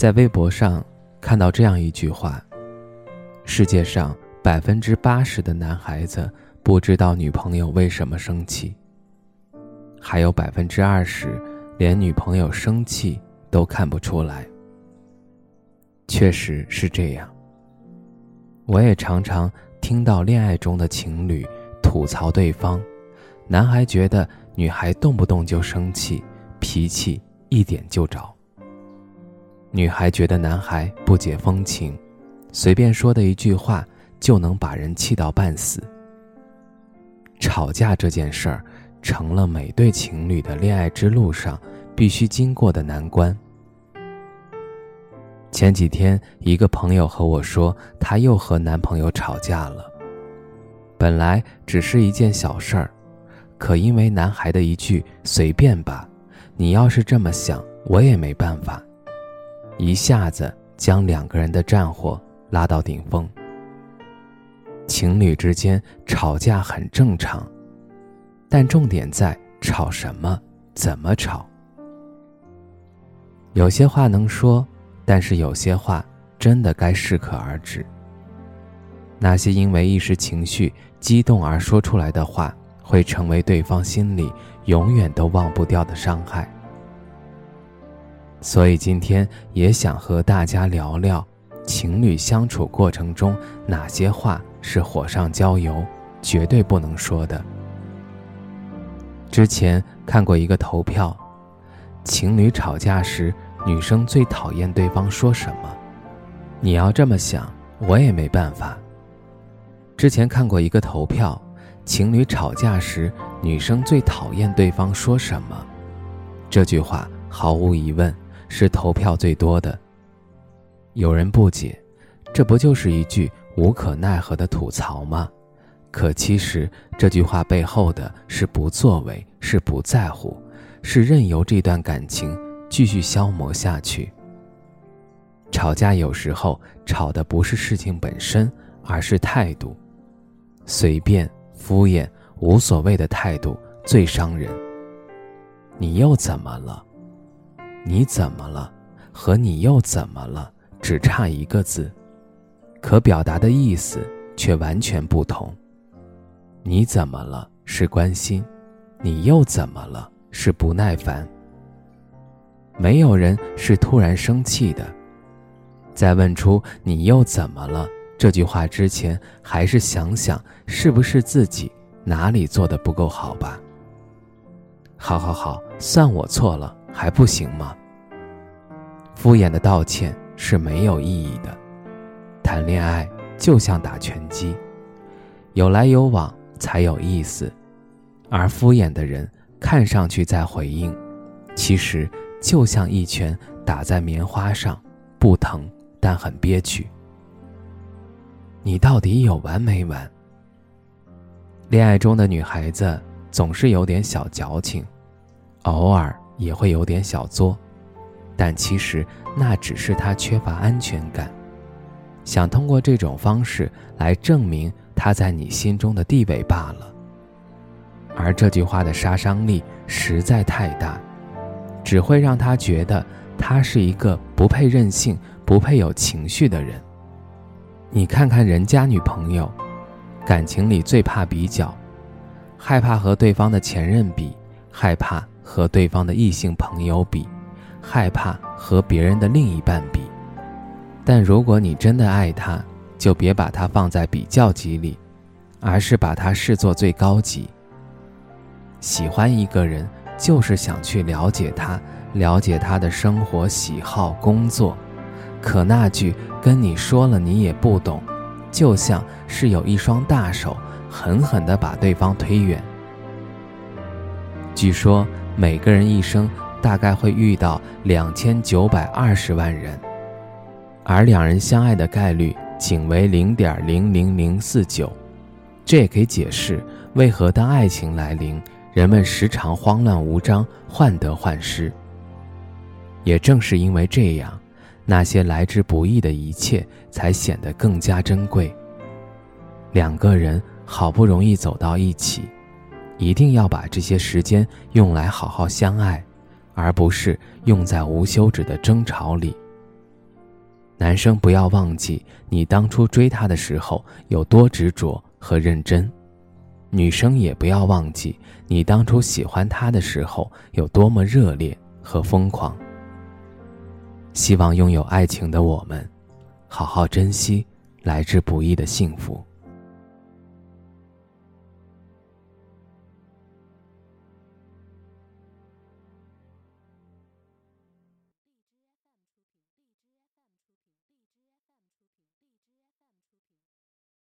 在微博上看到这样一句话：世界上百分之八十的男孩子不知道女朋友为什么生气，还有百分之二十连女朋友生气都看不出来。确实是这样。我也常常听到恋爱中的情侣吐槽对方，男孩觉得女孩动不动就生气，脾气一点就着。女孩觉得男孩不解风情，随便说的一句话就能把人气到半死。吵架这件事儿，成了每对情侣的恋爱之路上必须经过的难关。前几天，一个朋友和我说，她又和男朋友吵架了。本来只是一件小事儿，可因为男孩的一句“随便吧”，你要是这么想，我也没办法。一下子将两个人的战火拉到顶峰。情侣之间吵架很正常，但重点在吵什么，怎么吵。有些话能说，但是有些话真的该适可而止。那些因为一时情绪激动而说出来的话，会成为对方心里永远都忘不掉的伤害。所以今天也想和大家聊聊，情侣相处过程中哪些话是火上浇油，绝对不能说的。之前看过一个投票，情侣吵架时，女生最讨厌对方说什么？你要这么想，我也没办法。之前看过一个投票，情侣吵架时，女生最讨厌对方说什么？这句话毫无疑问。是投票最多的。有人不解，这不就是一句无可奈何的吐槽吗？可其实这句话背后的是不作为，是不在乎，是任由这段感情继续消磨下去。吵架有时候吵的不是事情本身，而是态度。随便、敷衍、无所谓的态度最伤人。你又怎么了？你怎么了？和你又怎么了？只差一个字，可表达的意思却完全不同。你怎么了？是关心，你又怎么了？是不耐烦。没有人是突然生气的，在问出“你又怎么了”这句话之前，还是想想是不是自己哪里做的不够好吧。好好好，算我错了。还不行吗？敷衍的道歉是没有意义的。谈恋爱就像打拳击，有来有往才有意思。而敷衍的人看上去在回应，其实就像一拳打在棉花上，不疼但很憋屈。你到底有完没完？恋爱中的女孩子总是有点小矫情，偶尔。也会有点小作，但其实那只是他缺乏安全感，想通过这种方式来证明他在你心中的地位罢了。而这句话的杀伤力实在太大，只会让他觉得他是一个不配任性、不配有情绪的人。你看看人家女朋友，感情里最怕比较，害怕和对方的前任比，害怕。和对方的异性朋友比，害怕和别人的另一半比，但如果你真的爱他，就别把他放在比较级里，而是把他视作最高级。喜欢一个人，就是想去了解他，了解他的生活喜好、工作。可那句跟你说了你也不懂，就像是有一双大手狠狠地把对方推远。据说。每个人一生大概会遇到两千九百二十万人，而两人相爱的概率仅为零点零零零四九。这也可以解释为何当爱情来临，人们时常慌乱无章、患得患失。也正是因为这样，那些来之不易的一切才显得更加珍贵。两个人好不容易走到一起，一定要把这些时间用来好好相爱，而不是用在无休止的争吵里。男生不要忘记你当初追他的时候有多执着和认真，女生也不要忘记你当初喜欢他的时候有多么热烈和疯狂。希望拥有爱情的我们，好好珍惜来之不易的幸福。